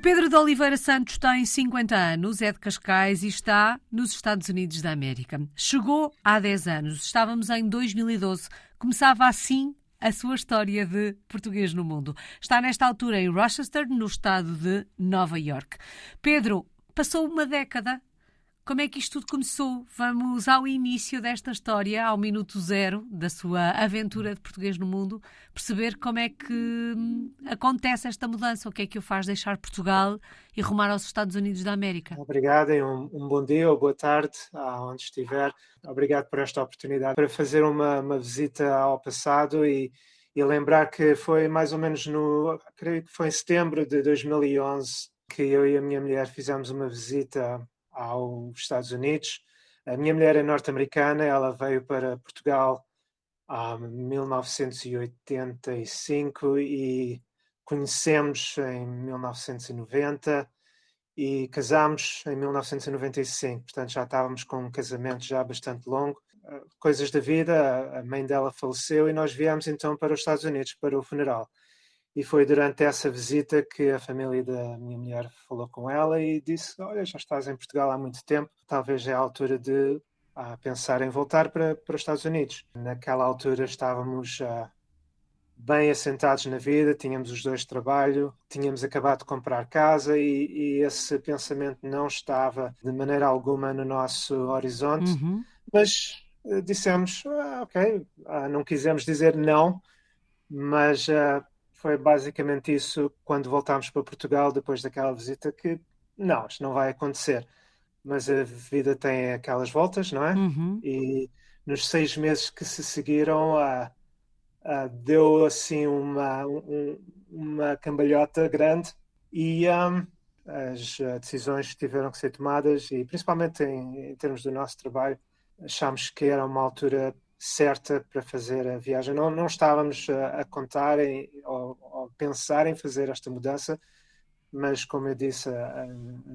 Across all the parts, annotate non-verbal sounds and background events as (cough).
O Pedro de Oliveira Santos tem 50 anos, é de Cascais e está nos Estados Unidos da América. Chegou há 10 anos, estávamos em 2012. Começava assim a sua história de português no mundo. Está nesta altura em Rochester, no estado de Nova York. Pedro, passou uma década como é que isto tudo começou? Vamos ao início desta história, ao minuto zero da sua aventura de português no mundo, perceber como é que hum, acontece esta mudança, o que é que o faz deixar Portugal e rumar aos Estados Unidos da América. Obrigado e um, um bom dia ou boa tarde, aonde estiver. Obrigado por esta oportunidade para fazer uma, uma visita ao passado e, e lembrar que foi mais ou menos no, creio que foi em setembro de 2011 que eu e a minha mulher fizemos uma visita aos Estados Unidos. A minha mulher é norte-americana, ela veio para Portugal em 1985 e conhecemos em 1990 e casámos em 1995, portanto já estávamos com um casamento já bastante longo. Coisas da vida, a mãe dela faleceu e nós viemos então para os Estados Unidos para o funeral. E foi durante essa visita que a família da minha mulher falou com ela e disse: Olha, já estás em Portugal há muito tempo, talvez é a altura de a pensar em voltar para, para os Estados Unidos. Naquela altura estávamos uh, bem assentados na vida, tínhamos os dois trabalho, tínhamos acabado de comprar casa e, e esse pensamento não estava de maneira alguma no nosso horizonte, uhum. mas uh, dissemos: ah, Ok, uh, não quisemos dizer não, mas foi basicamente isso quando voltámos para Portugal depois daquela visita que não, isto não vai acontecer. Mas a vida tem aquelas voltas, não é? Uhum. E nos seis meses que se seguiram, a, a, deu assim uma, um, uma cambalhota grande e um, as decisões tiveram que ser tomadas e principalmente em, em termos do nosso trabalho, achámos que era uma altura certa para fazer a viagem. Não, não estávamos a, a contar em, ou, ou, pensar em fazer esta mudança, mas como eu disse, a, a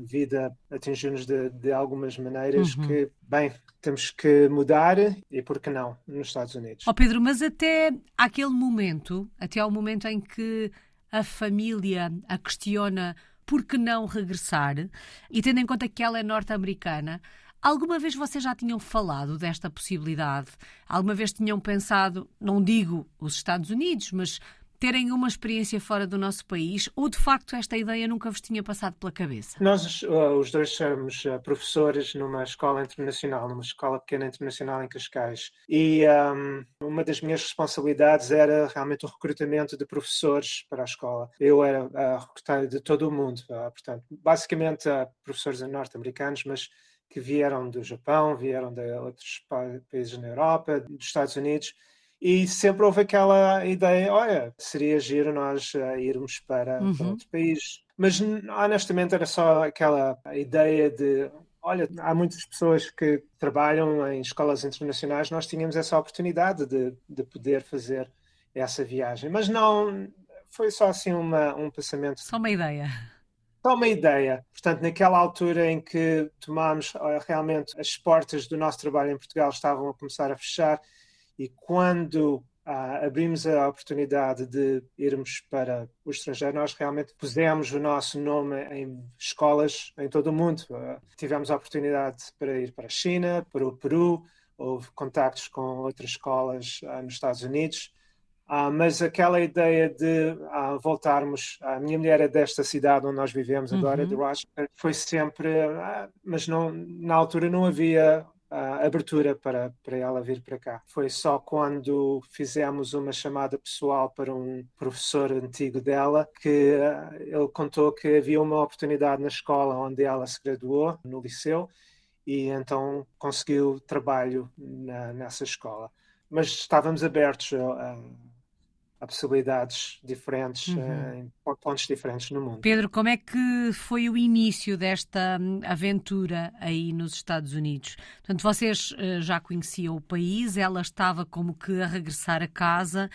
vida atingiu-nos de, de, algumas maneiras uhum. que, bem, temos que mudar e por que não nos Estados Unidos. Oh Pedro, mas até aquele momento, até ao momento em que a família a questiona por que não regressar, e tendo em conta que ela é norte-americana, Alguma vez vocês já tinham falado desta possibilidade? Alguma vez tinham pensado, não digo os Estados Unidos, mas terem uma experiência fora do nosso país ou de facto esta ideia nunca vos tinha passado pela cabeça? Nós uh, os dois somos uh, professores numa escola internacional, numa escola pequena internacional em Cascais e um, uma das minhas responsabilidades era realmente o recrutamento de professores para a escola. Eu era uh, recrutar de todo o mundo, uh, portanto, basicamente professores norte-americanos, mas que vieram do Japão, vieram de outros países na Europa, dos Estados Unidos, e sempre houve aquela ideia, olha, seria giro nós uh, irmos para, uhum. para outro país. Mas honestamente era só aquela ideia de, olha, há muitas pessoas que trabalham em escolas internacionais, nós tínhamos essa oportunidade de, de poder fazer essa viagem. Mas não, foi só assim uma, um pensamento. Só uma ideia. Só uma ideia. Portanto, naquela altura em que tomámos realmente as portas do nosso trabalho em Portugal estavam a começar a fechar e quando ah, abrimos a oportunidade de irmos para o estrangeiro, nós realmente pusemos o nosso nome em escolas em todo o mundo. Ah, tivemos a oportunidade para ir para a China, para o Peru, houve contactos com outras escolas ah, nos Estados Unidos ah, mas aquela ideia de ah, voltarmos, a minha mulher é desta cidade onde nós vivemos agora, uhum. de Rochester, foi sempre, ah, mas não, na altura não havia abertura para, para ela vir para cá. Foi só quando fizemos uma chamada pessoal para um professor antigo dela que ele contou que havia uma oportunidade na escola onde ela se graduou, no liceu, e então conseguiu trabalho na, nessa escola. Mas estávamos abertos a a possibilidades diferentes uhum. Em pontos diferentes no mundo. Pedro, como é que foi o início desta hum, aventura aí nos Estados Unidos? Portanto, vocês uh, já conheciam o país, ela estava como que a regressar a casa.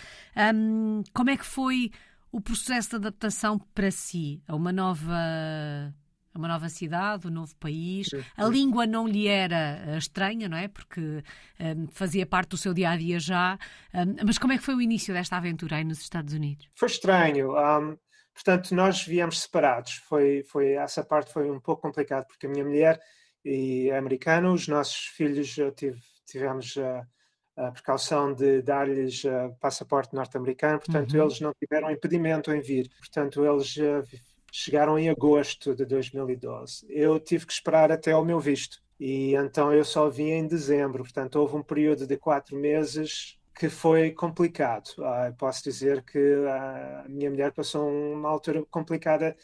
Um, como é que foi o processo de adaptação para si a uma nova uma nova cidade, um novo país. A língua não lhe era eh, estranha, não é? Porque um, eh, fazia parte do seu dia a dia já. Um, mas como é que foi o início desta aventura aí nos Estados Unidos? Foi estranho. Um, Portanto, nós viemos separados. Foi, foi, essa parte foi um pouco complicado, porque a minha mulher é americana, os nossos filhos tive, tivemos a, a, precaução de dar-lhes passaporte norte-americano, portanto, uhum. eles não tiveram impedimento em vir. Portanto, eles chegaram em agosto de 2012. Eu tive que esperar até ao meu visto. E então eu só vim em dezembro, portanto houve um período de quatro meses que foi complicado. Uh, posso dizer que a minha mulher passou uma altura complicada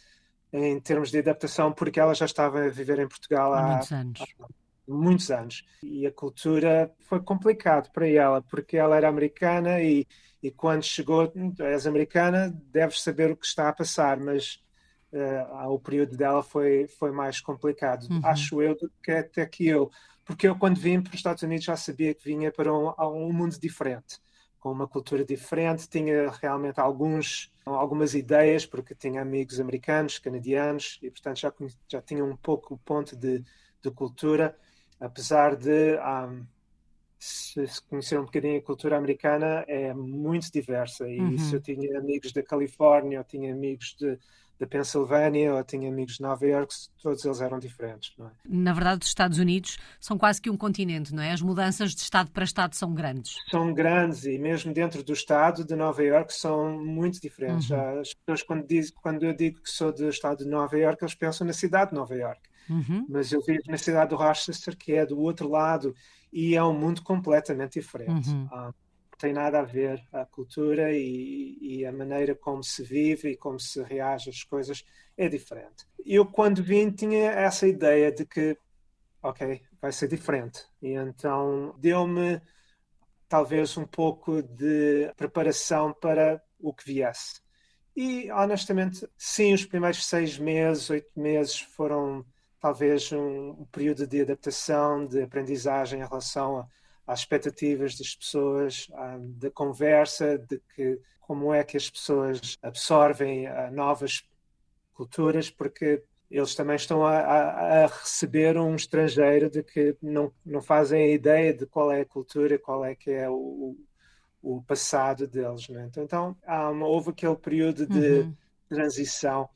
em termos de adaptação, porque ela já estava a viver em Portugal há, há muitos anos. Há muitos anos. E a cultura foi complicado para ela, porque ela era americana e, e quando chegou, és americana, deves saber o que está a passar, mas uh, o período dela foi, foi mais complicado, uhum. acho eu, do que até que eu porque eu quando vim para os Estados Unidos já sabia que vinha para um, um mundo diferente, com uma cultura diferente, tinha realmente alguns, algumas ideias, porque tinha amigos americanos, canadianos, e portanto já, já tinha um pouco o ponto de, de cultura, apesar de um, se, se, conhecer um bocadinho a cultura americana é muito diversa, e uhum. se eu tinha amigos da Califórnia, eu tinha amigos de da Pensilvânia ou tinha amigos de Nova York, todos eles eram diferentes. É? Na verdade, os Estados Unidos são quase que um continente, não é? As mudanças de Estado para Estado são grandes. São grandes e mesmo dentro do Estado de Nova York são muito diferentes. Uhum. As pessoas, quando, diz, quando eu digo que sou do Estado de Nova York, eles pensam na cidade de Nova York. Uhum. Mas eu vivo na cidade do Rochester, que é do outro lado, e é um mundo completamente diferente. Uhum. Ah, tem nada a ver a cultura e, e, a maneira como se vive e como se reage às coisas é diferente. Eu quando vim tinha essa ideia de que ok, vai ser diferente e então deu-me talvez um pouco de preparação para o que viesse. E honestamente, sim, os primeiros seis meses, oito meses foram talvez um, um período de adaptação, de aprendizagem em relação a às expectativas das pessoas, da conversa, de que como é que as pessoas absorvem ah, novas culturas, porque eles também estão a, a, a, receber um estrangeiro de que não, não fazem a ideia de qual é a cultura, qual é que é o, o passado deles. Né? Então, então uma, houve aquele período de uhum. transição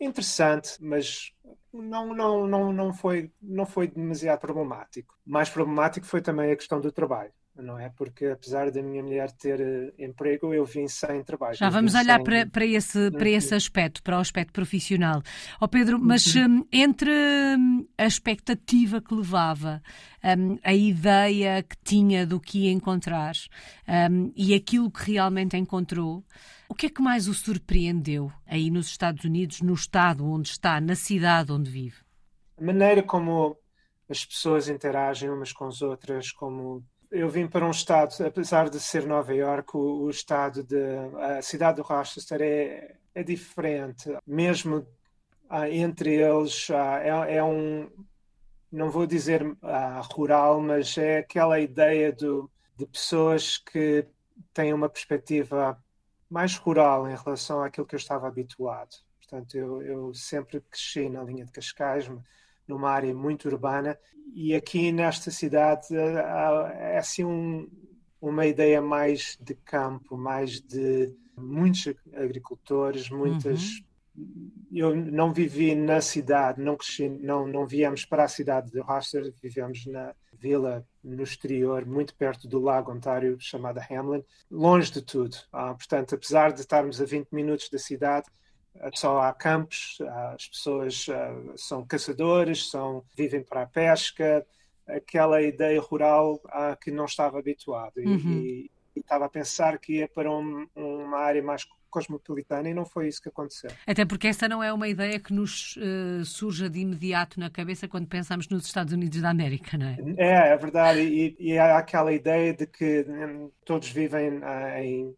interessante, mas não, não, não, não, foi, não foi demasiado problemático. Mais problemático foi também a questão do trabalho. Não é? Porque apesar da minha mulher ter uh, emprego, eu vim sem trabalho. Já vamos olhar sem... para, para, esse, para esse aspecto, para o aspecto profissional. Ó oh, Pedro, mas uhum. um, entre hum, a expectativa que levava, um, a ideia que tinha do que ia encontrar um, e aquilo que realmente encontrou, o que é que mais o surpreendeu aí nos Estados Unidos, no estado onde está, na cidade onde vive? A maneira como as pessoas interagem umas com as outras, como eu vim para um estado, apesar de ser Nova York, o, o estado de a cidade do Rochester é, é diferente, mesmo ah, entre eles ah, é, é, um, não vou dizer ah, rural, mas é aquela ideia do, de pessoas que têm uma perspectiva mais rural em relação àquilo que eu estava habituado. Portanto, eu, eu sempre cresci na linha de Cascais, numa área muito urbana, e aqui nesta cidade é assim um, uma ideia mais de campo, mais de muitos agricultores, muitas. Uhum. Eu não vivi na cidade, não cresci, não, não viemos para a cidade de Rochester, vivemos na vila no exterior, muito perto do Lago Ontário, chamada Hamlin, longe de tudo. Ah, portanto, apesar de estarmos a 20 minutos da cidade, só há campos, as pessoas são caçadores, são, vivem para a pesca, aquela ideia rural que não estava habituado. Uhum. E, e, estava a pensar que ia para um, uma área mais cosmopolitana e não foi isso que aconteceu. Até porque essa não é uma ideia que nos uh, surja de imediato na cabeça quando pensamos nos Estados Unidos da América, não é? É, é verdade. E, e há aquela ideia de que hum, todos vivem uh, em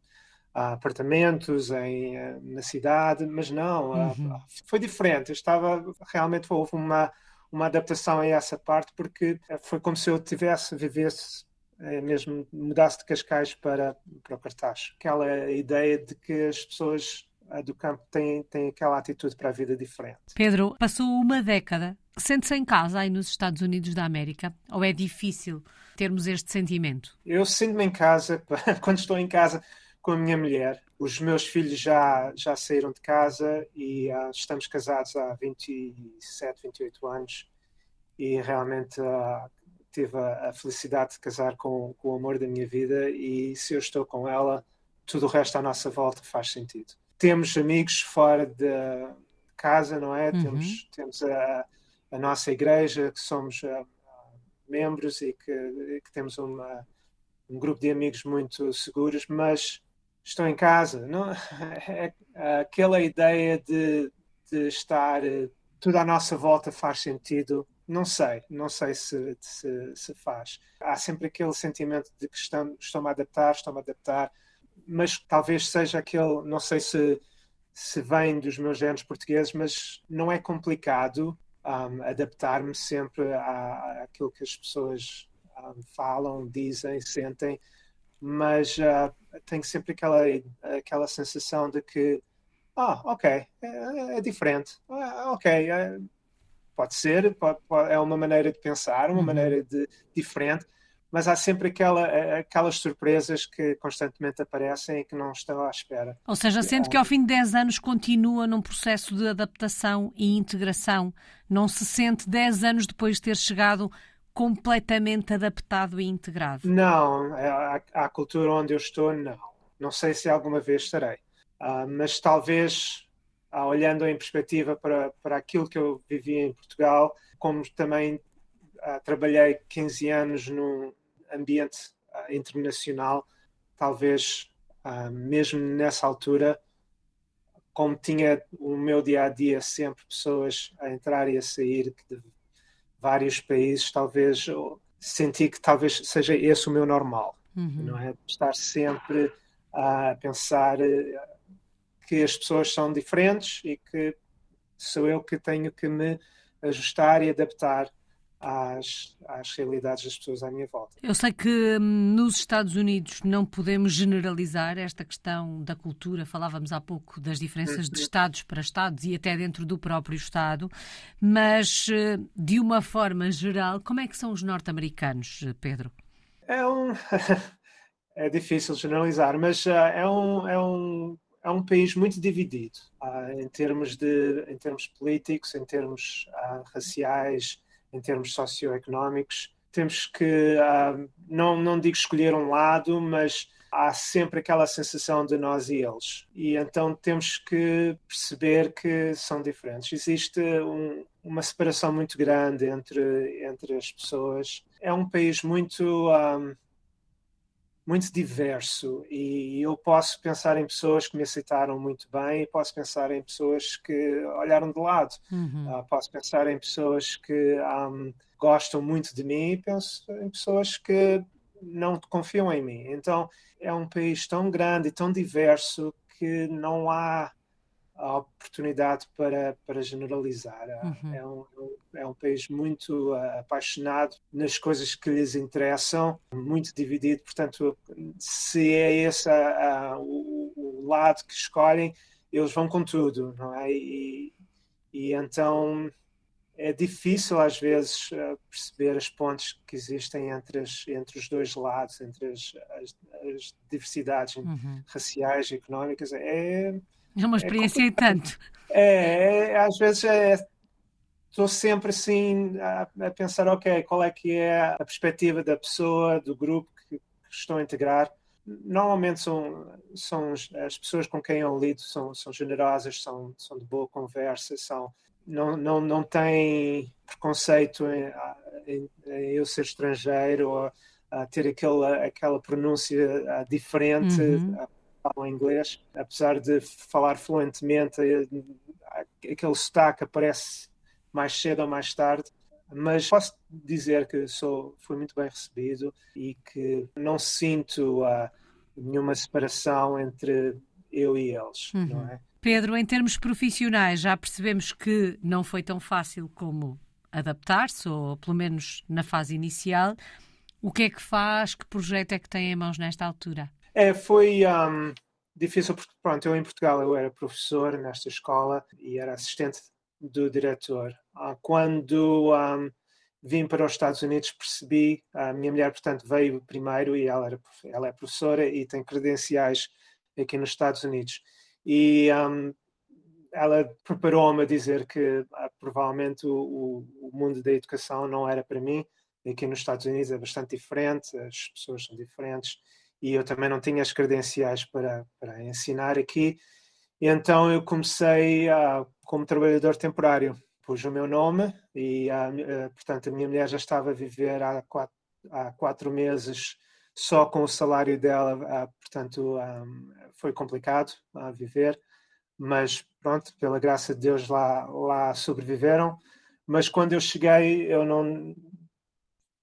uh, apartamentos em, na cidade, mas não, uhum. foi diferente. estava realmente houve uma uma adaptação a essa parte porque foi como se eu tivesse vivesse é mesmo mudasse de Cascais para, para o Cartaz. Aquela ideia de que as pessoas do campo têm, têm aquela atitude para a vida diferente. Pedro, passou uma década. Sente-se em casa aí nos Estados Unidos da América? Ou é difícil termos este sentimento? Eu sinto-me em casa, (laughs) quando estou em casa, com a minha mulher. Os meus filhos já, já saíram de casa e uh, estamos casados há 27, 28 anos e realmente uh, tive a, a, felicidade de casar com, com, o amor da minha vida e se eu estou com ela, tudo o resto à nossa volta faz sentido. Temos amigos fora de casa, não é? Uhum. Temos, temos a, a, nossa igreja, que somos uh, membros e que, que temos uma, um grupo de amigos muito seguros, mas estou em casa. Não, (laughs) é, aquela ideia de, de estar eh, tudo à nossa volta faz sentido. Não sei, não sei se, se, se faz. Há sempre aquele sentimento de que estou, estou-me a adaptar, estou-me a adaptar, mas talvez seja aquele, não sei se, se vem dos meus genes portugueses, mas não é complicado um, adaptar-me sempre àquilo que as pessoas um, falam, dizem, sentem mas uh, tenho sempre aquela, aquela sensação de que, ah, ok, é, é diferente, ah, ok, é, pode ser, pode, pode, é uma maneira de pensar, uma uhum. maneira de diferente, mas há sempre aquela, aquelas surpresas que constantemente aparecem e que não estão à espera. Ou seja, sente que ao fim de 10 anos continua num processo de adaptação e integração, não se sente 10 anos depois de ter chegado completamente adaptado e integrado? Não, à, à cultura onde eu estou, não. Não sei se alguma vez estarei. Uh, mas talvez, uh, olhando em perspectiva para, para aquilo que eu vivi em Portugal, como também uh, trabalhei 15 anos num ambiente internacional, talvez mesmo nessa altura, como tinha o meu dia a dia sempre pessoas a entrar e a sair vários países, talvez senti que talvez seja esse o meu normal, uhum. não é? Estar sempre a pensar eh, que as pessoas são diferentes e que sou eu que tenho que me ajustar e adaptar às, às realidades das pessoas à minha volta. Eu sei que hum, nos Estados Unidos não podemos generalizar esta questão da cultura. Falávamos há pouco das diferenças de uhum. Estados para Estados e até dentro do próprio Estado, mas eh, de uma forma geral, como é que são os norte-americanos, Pedro? É um. (laughs) é difícil generalizar, mas uh, é um. É um é um país muito dividido uh, em termos de em termos políticos, em termos uh, raciais, em termos socioeconómicos. Temos que, uh, não, não digo escolher um lado, mas há sempre aquela sensação de nós e eles. E então temos que perceber que são diferentes. Existe um, uma separação muito grande entre, entre as pessoas. É um país muito. Ah, muito diverso e eu posso pensar em pessoas que me aceitaram muito bem posso pensar em pessoas que olharam de lado. Uhum. Uh, posso pensar em pessoas que um, gostam muito de mim e penso em pessoas que não confiam em mim. Então é um país tão grande e tão diverso que não há a oportunidade para, para generalizar. Uhum. É, um, é um país muito uh, apaixonado nas coisas que lhes interessam, muito dividido. Portanto, se é esse o, o, lado que escolhem, eles vão com tudo, não é? E, e então é difícil às vezes uh, perceber as pontes que existem entre, as, entre os dois lados, entre as, as, as diversidades uhum. raciais e económicas. É, é uma experiência é e tanto. É, é, às vezes é, estou sempre assim a, a, pensar, ok, qual é que é a perspectiva da pessoa, do grupo que, que estou a integrar. Normalmente são, são as pessoas com quem eu lido são, são generosas, são, são de boa conversa, são, não, não, não têm preconceito em, em, em eu ser estrangeiro ou a ter aquela, aquela pronúncia diferente. Uhum falam inglês, apesar de falar fluentemente, eh, aquele sotaque aparece mais cedo ou mais tarde. Mas posso dizer que sou, fui muito bem recebido e que não sinto uh, nenhuma separação entre eu e eles, uhum. não é? Pedro, em termos profissionais, já percebemos que não foi tão fácil como adaptar-se, ou pelo menos na fase inicial. O que é que faz? Que projeto é que tem em mãos nesta altura? É, foi um, difícil porque, pronto, eu em Portugal eu era professor nesta escola e era assistente do diretor. Uh, quando um, vim para os Estados Unidos percebi, a minha mulher, portanto, veio primeiro e ela, era, ela é professora e tem credenciais aqui nos Estados Unidos. E um, ela preparou-me a dizer que ah, provavelmente o, o, mundo da educação não era para mim. Aqui nos Estados Unidos é bastante diferente, as pessoas são diferentes e eu também não tinha as credenciais para, para ensinar aqui. E então eu comecei uh, como trabalhador temporário. Pus o meu nome e, uh, portanto, a minha mulher já estava a viver há quatro, há quatro meses só com o salário dela, portanto, foi complicado a viver mas pronto, pela graça de Deus lá, lá sobreviveram. Mas quando eu cheguei, eu não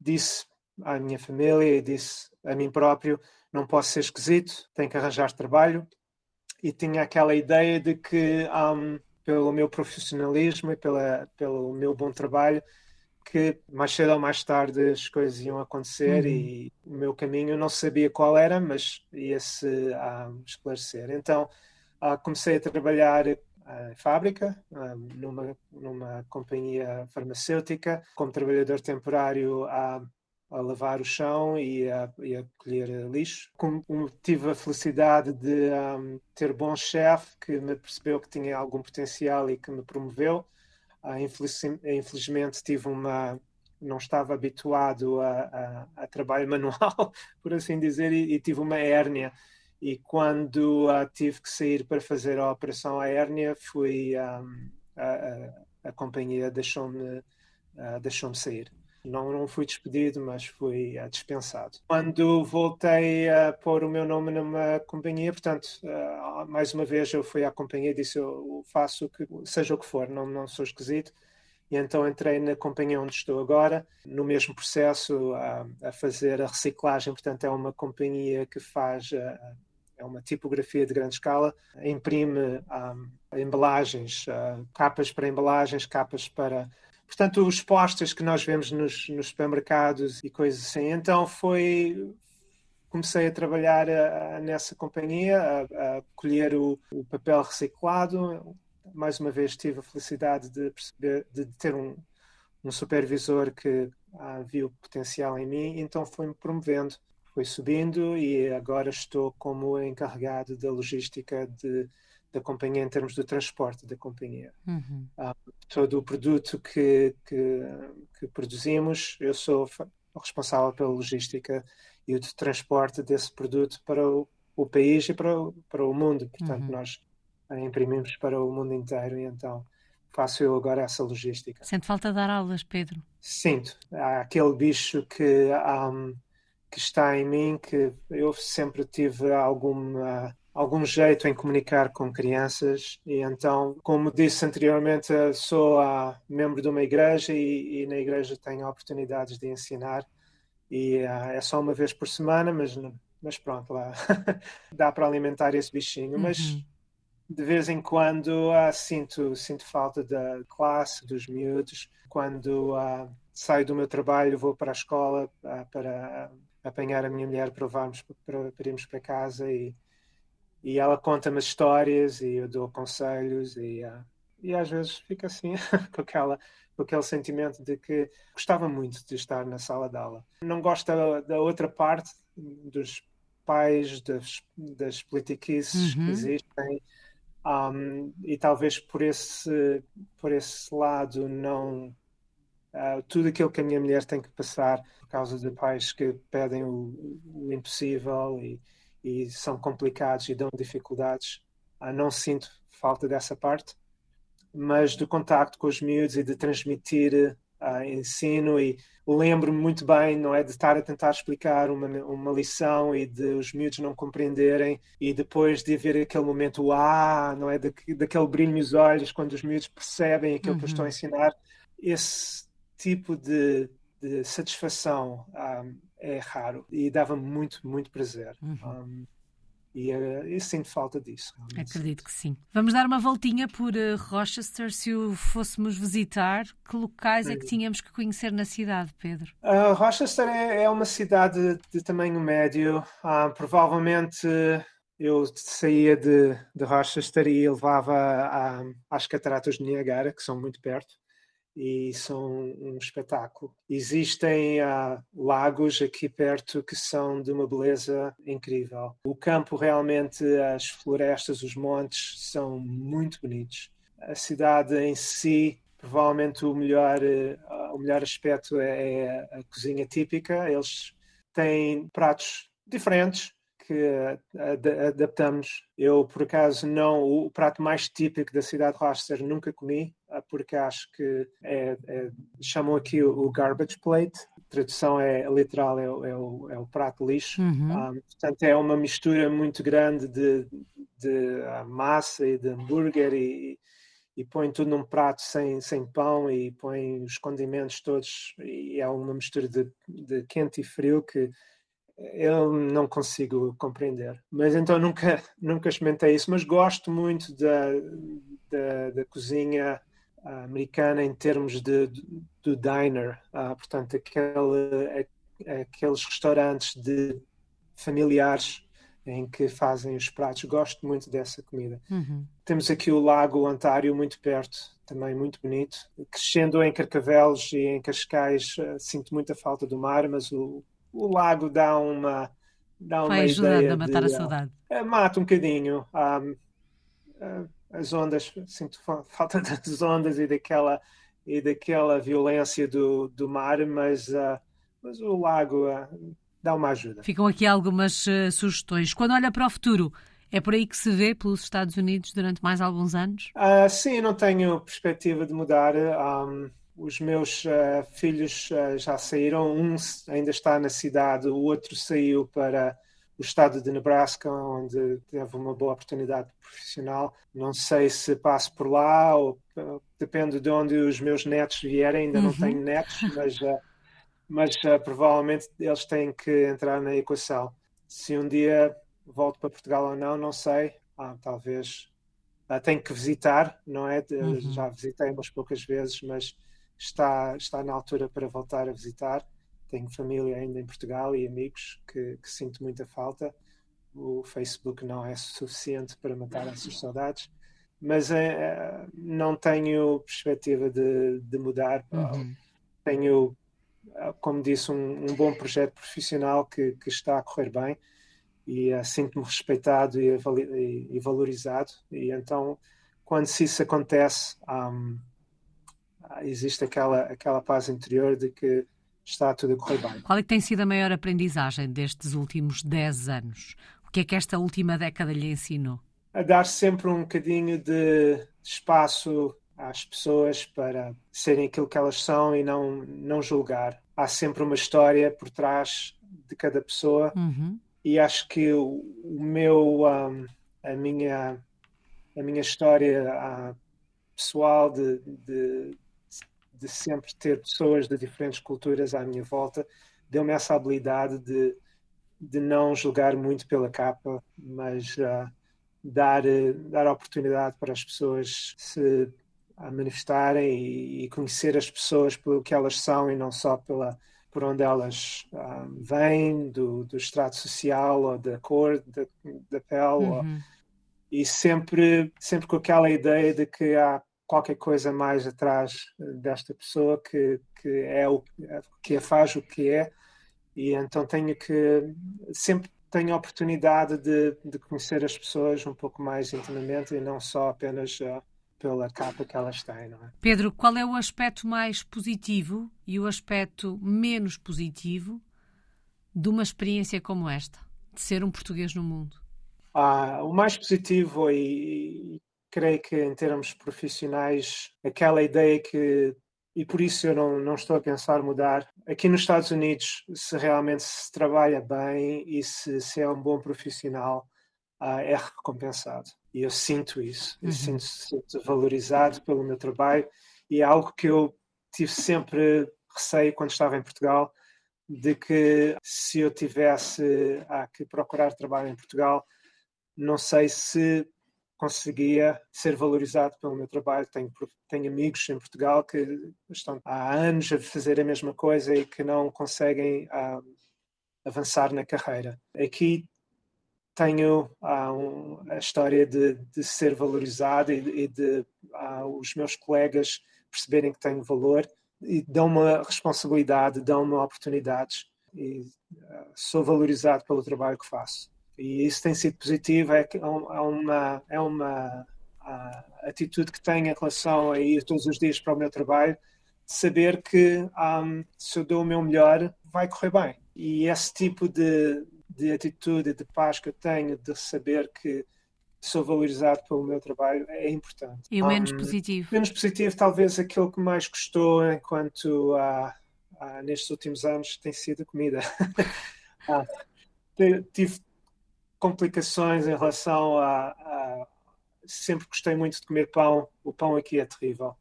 disse à minha família e disse a mim próprio: não posso ser esquisito, tenho que arranjar trabalho. E tinha aquela ideia de que, um, pelo meu profissionalismo e pela, pelo meu bom trabalho, que mais cedo ou mais tarde as coisas iam acontecer uhum. e o meu caminho não sabia qual era, mas ia-se um, esclarecer. Então, Uh, comecei a trabalhar em fábrica, numa, numa companhia farmacêutica, como trabalhador temporário a, a lavar o chão e a, e a colher lixo. Como, tive a felicidade de um, ter bom chefe que me percebeu que tinha algum potencial e que me promoveu. Uh, infeliz, infelizmente tive uma não estava habituado a, a, a trabalho (laughs) manual, por assim dizer, e, e tive uma hérnia e quando uh, tive que sair para fazer a operação à hérnia, fui, um, a, a, companhia deixou-me uh, deixou sair. Não, não fui despedido, mas fui uh, dispensado. Quando voltei a pôr o meu nome numa companhia, portanto, mais uma vez eu fui à companhia e disse: Eu faço o que, seja o que for, não, não sou esquisito. E então entrei na companhia onde estou agora, no mesmo processo a, a fazer a reciclagem. Portanto, é uma companhia que faz é uma tipografia de grande escala, imprime um, embalagens, uh, capas para embalagens, capas para. Portanto, os postes que nós vemos nos, nos supermercados e coisas assim. Então, foi. Comecei a trabalhar uh, nessa companhia, a, a colher o, o, papel reciclado. Mais uma vez, tive a felicidade de, perceber, de ter um, um supervisor que uh, viu potencial em mim, então foi-me promovendo foi subindo e agora estou como encarregado da logística de, da companhia em termos do transporte da companhia. Uhum. Uh, todo o produto que, que, que, produzimos, eu sou responsável pela logística e o transporte desse produto para o, o país e para o, para o mundo. Portanto, uhum. nós imprimimos para o mundo inteiro e então faço eu agora essa logística. Sente falta de dar aulas, Pedro? Sinto. Há aquele bicho que um, que está em mim, que eu sempre tive alguma algum jeito em comunicar com crianças e então, como disse anteriormente, sou uh, membro de uma igreja e, e, na igreja tenho oportunidades de ensinar e uh, é só uma vez por semana, mas, mas pronto, lá (laughs) dá para alimentar esse bichinho, uhum. mas de vez em quando uh, sinto, sinto falta da classe, dos miúdos, quando saio do meu trabalho, vou para a escola para apanhar a minha mulher para levarmos para, para irmos para casa e, e ela conta-me histórias e eu dou conselhos e, uh, e às vezes fica assim (laughs) com, aquela, com aquele sentimento de que gostava muito de estar na sala de aula. Não gosto da, da outra parte dos pais, das, das politiquices uhum. que existem um, e talvez por esse, por esse lado não Uh, tudo aquilo que a minha mulher tem que passar por causa de pais que pedem o, o impossível e, e, são complicados e dão dificuldades. Uh, não sinto falta dessa parte, mas do contacto com os miúdos e de transmitir uh, ensino e lembro-me muito bem, não é, de estar a tentar explicar uma, uma lição e de os miúdos não compreenderem e depois de haver aquele momento, ah, não é, daquele brilho nos olhos quando os miúdos percebem aquilo uhum. que eu estou a uhum. ensinar. Esse tipo de, de satisfação um, é raro e dava muito, muito prazer. Uhum. Um, e eu sinto falta disso. Realmente. Acredito que sim. Vamos dar uma voltinha por uh, Rochester. Se o fôssemos visitar, que locais é que tínhamos que conhecer na cidade, Pedro? Uh, Rochester é, é, uma cidade de, tamanho médio. Uh, provavelmente eu saía de, de Rochester e levava às cataratas de Niagara, que são muito perto e são um espetáculo. Existem uh, lagos aqui perto que são de uma beleza incrível. O campo realmente, as florestas, os montes são muito bonitos. A cidade em si, provavelmente o melhor, uh, o melhor aspecto é, é a cozinha típica. Eles têm pratos diferentes, que adaptamos. Eu, por acaso, não. O prato mais típico da cidade de Rochester nunca comi, ah, porque acho que é, é, chamam aqui o garbage plate. A tradução é literal, é, é, o, é o, prato lixo. Uhum. Um, ah, portanto, é uma mistura muito grande de, de ah, massa e de hambúrguer e, e põe tudo num prato sem, sem pão e põe os condimentos todos e é uma mistura de, de quente e frio que eu não consigo compreender. Mas então nunca, nunca experimentei isso, mas gosto muito da, da, da cozinha americana em termos de, do diner, uh, portanto, aquele, aqueles restaurantes de familiares em que fazem os pratos. Gosto muito dessa comida. Uhum. Temos aqui o Lago Ontário muito perto, também muito bonito. Crescendo em Carcavelos e em Cascais, uh, sinto muita falta do mar, mas o, o lago dá uma dá uma Vai ajudando ideia a matar de, a saudade. Uh, mata um bocadinho. Um, uh, as ondas, sinto (laughs) falta das ondas e daquela e daquela violência do, do mar, mas, uh, mas o lago dá uma ajuda. Ficam aqui algumas sugestões. Quando olha para o futuro, é por aí que se vê pelos Estados Unidos durante mais alguns anos? sim, não tenho perspectiva de mudar. Um, os meus uh, filhos uh, já saíram, um ainda está na cidade, o outro saiu para o estado de Nebraska, onde teve uma boa oportunidade profissional. Não sei se passo por lá, ou uh, depende de onde os meus netos vierem, ainda uhum. não tenho netos, mas, mas provavelmente eles têm que entrar na equação. Se um dia volto para Portugal ou não, não sei. Ah, talvez tenho que visitar, não é? Uhum. Já visitei umas poucas vezes, mas está, está na altura para voltar a visitar. Tenho família ainda em Portugal e amigos que, que sinto muita falta. O Facebook não é suficiente para matar (laughs) essas saudades, mas é, não tenho perspectiva de, de mudar. Uhum. Tenho, como disse, um, um, bom projeto profissional que, que está a correr bem e uh, sinto-me respeitado e, e, e, valorizado. E então, quando isso acontece, um, existe aquela, aquela paz interior de que está tudo a correr bem. Qual é que tem sido a maior aprendizagem destes últimos 10 anos? O que é que esta última década lhe ensinou? A dar sempre um bocadinho de espaço às pessoas para serem aquilo que elas são e não, não julgar. Há sempre uma história por trás de cada pessoa uhum. e acho que o, o meu, um, a, minha, a minha história uh, pessoal de, de de sempre ter pessoas de diferentes culturas à minha volta, deu-me essa habilidade de, de não julgar muito pela capa, mas uh, dar, uh, dar oportunidade para as pessoas se manifestarem e, e, conhecer as pessoas pelo que elas são e não só pela por onde elas uh, vêm, do, do extrato social ou da cor da, da pele. Uhum. Ou, e sempre, sempre com aquela ideia de que há qualquer coisa mais atrás eh, desta pessoa que, que é o que a faz o que é e então tenho que sempre tenho a oportunidade de, de conhecer as pessoas um pouco mais intimamente e não só apenas uh, pela capa que elas têm. Não é? Pedro, qual é o aspecto mais positivo e o aspecto menos positivo de uma experiência como esta, de ser um português no mundo? Ah, o mais positivo e, creio que em termos profissionais, aquela ideia que, e por isso eu não, não estou a pensar mudar, aqui nos Estados Unidos, se realmente se trabalha bem e se, se é um bom profissional, uh, é recompensado. E eu sinto isso, eu uhum. sinto, sinto valorizado pelo meu trabalho e é algo que eu tive sempre receio quando estava em Portugal, de que se eu tivesse ah, que procurar trabalho em Portugal, não sei se conseguia ser valorizado pelo meu trabalho. Tenho, tenho amigos em Portugal que estão há anos a fazer a mesma coisa e que não conseguem uh, avançar na carreira. Aqui tenho uh, um, a história de, de, ser valorizado e, e de uh, os meus colegas perceberem que tenho valor e dão-me responsabilidade, dão-me oportunidades e uh, sou valorizado pelo trabalho que faço. E isso tem sido positivo, é, é uma, é uma atitude que tenho em relação a ir todos os dias para o meu trabalho, saber que um, se eu dou o meu melhor, vai correr bem. E esse tipo de, de atitude, de paz que eu tenho, de saber que sou valorizado pelo meu trabalho é importante. E o menos um, positivo? Menos positivo, talvez aquilo que mais gostou enquanto uh, nestes últimos anos tem sido a comida. (laughs) uh, tive complicações em relação a, a, Sempre gostei muito de comer pão, o pão aqui é terrível.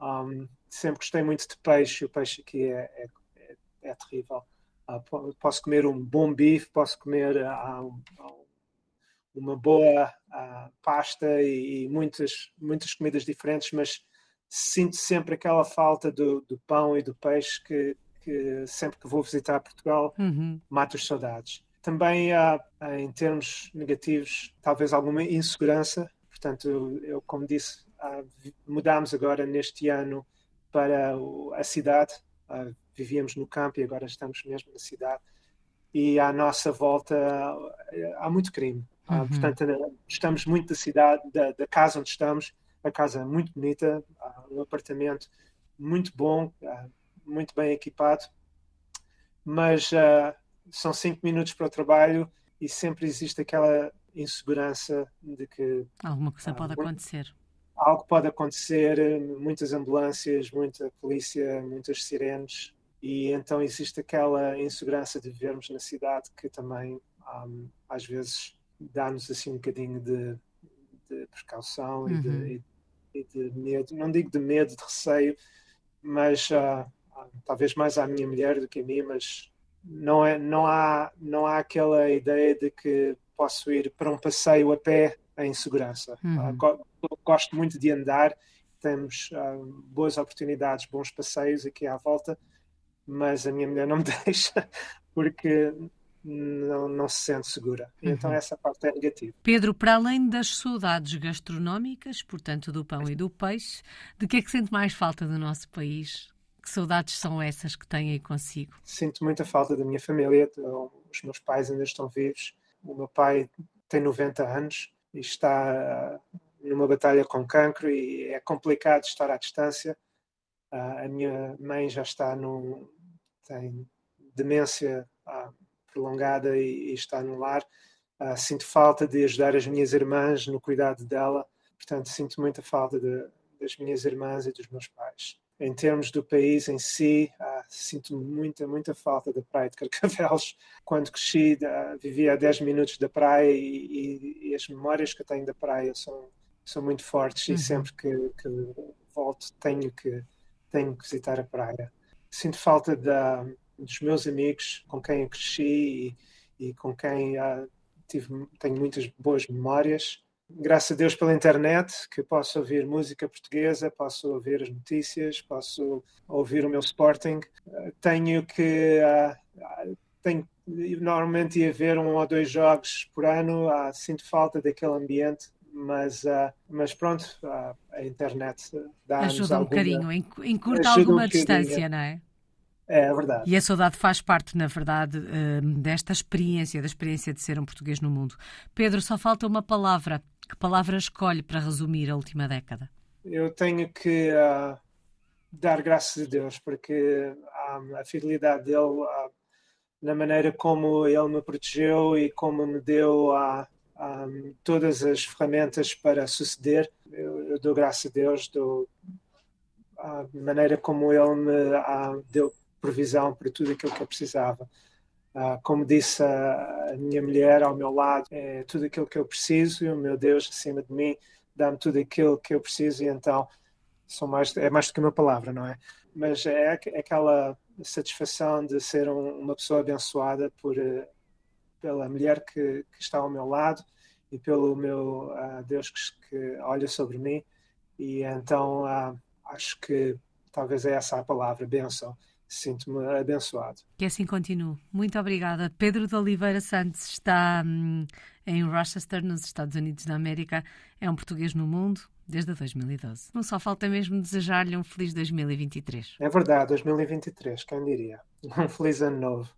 Um, sempre gostei muito de peixe, o peixe aqui é, é, é, é terrível. posso comer um bom bife, posso comer um, uma boa uh, pasta e, e, muitas, muitas comidas diferentes, mas sinto sempre aquela falta do, do pão e do peixe que, que, sempre que vou visitar Portugal uhum. mato as saudades. Também há, em termos negativos, talvez alguma insegurança. Portanto, eu, como disse, mudámos agora neste ano para a cidade. vivíamos no campo e agora estamos mesmo na cidade. E à nossa volta há muito crime uhum. portanto, estamos muito da cidade, da, da, casa onde estamos. A casa é muito bonita, um apartamento muito bom, muito bem equipado, mas uh, são cinco minutos para o trabalho e sempre existe aquela insegurança de que alguma coisa uh, pode acontecer. Algo pode acontecer, muitas ambulâncias, muita polícia, muitas sirenes, e então existe aquela insegurança de vivermos na cidade que também um, às vezes dá-nos assim um bocadinho de, de precaução uhum. e, de, e, de, medo. Não digo de medo, de receio, mas uh, talvez mais à minha mulher do que a mim, mas não, é, não, há, não há aquela ideia de que posso ir para um passeio a pé em segurança. Uhum. Uh, gosto muito de andar, temos uh, boas oportunidades, bons passeios aqui à volta, mas a minha mulher não me (laughs) deixa, porque não, não se sente segura. Então, uhum. Então essa parte é negativa. Pedro, para além das saudades gastronómicas, portanto do pão e do peixe, de que é que sente mais falta do nosso país? Que saudades são essas que tem aí consigo? Sinto muita falta da minha família. Os meus pais ainda estão vivos. O meu pai tem 90 anos e está uh, numa batalha com cancro e é complicado estar à distância. Uh, a minha mãe já está no tem demência uh, prolongada e, está no lar. Uh, sinto falta de ajudar as minhas irmãs no cuidado dela, portanto, sinto muita falta de, das minhas irmãs e dos meus pais. Em termos do país em si, uh, sinto muita, muita falta da praia de Carcavelos. (laughs) Quando cresci, uh, vivia a 10 minutos da praia e, e, as memórias que eu tenho da praia são, são muito fortes uhum. e sempre que, que, volto tenho que, tenho que visitar a praia. Sinto falta da, dos meus amigos com quem eu cresci e, e com quem uh, tive, tenho muitas boas memórias. Graças a Deus pela internet, que posso ouvir música portuguesa, posso ouvir as notícias, posso ouvir o meu Sporting. Uh, tenho que. Uh, tenho, normalmente ia ver um ou dois jogos por ano, sinto falta daquele ambiente mas, uh, mas pronto, a internet dá-nos Ajuda um alguma, bocadinho, encurta alguma um distância, não é? É, é verdade. E a saudade faz parte, na verdade, hum, desta experiência, da experiência de ser um português no mundo. Pedro, só falta uma palavra. Que palavra escolhe para resumir a última década? Eu tenho que uh, dar graças a Deus, porque uh, a fidelidade dele, uh, na maneira como ele me protegeu e como me deu um, todas as ferramentas para suceder, eu, eu, dou graças a Deus, dou a maneira como ele me deu provisão para tudo aquilo que eu precisava. Uh, como disse a, minha mulher ao meu lado, é tudo aquilo que eu preciso e o meu Deus acima de mim dá-me tudo aquilo que eu preciso e então são mais, é mais do que uma palavra, não é? Mas é, é aquela satisfação de ser um, uma pessoa abençoada por, uh, pela mulher que, que, está ao meu lado e pelo meu uh, Deus que, que, olha sobre mim e então acho que talvez é essa a palavra, bênção sinto-me abençoado. Que assim continue. Muito obrigada. Pedro de Oliveira Santos está hum, em Rochester, nos Estados Unidos da América. É um português no mundo, desde 2012. Não só falta mesmo desejar-lhe um feliz 2023. É verdade, 2023, quem diria? (laughs) Um feliz ano novo.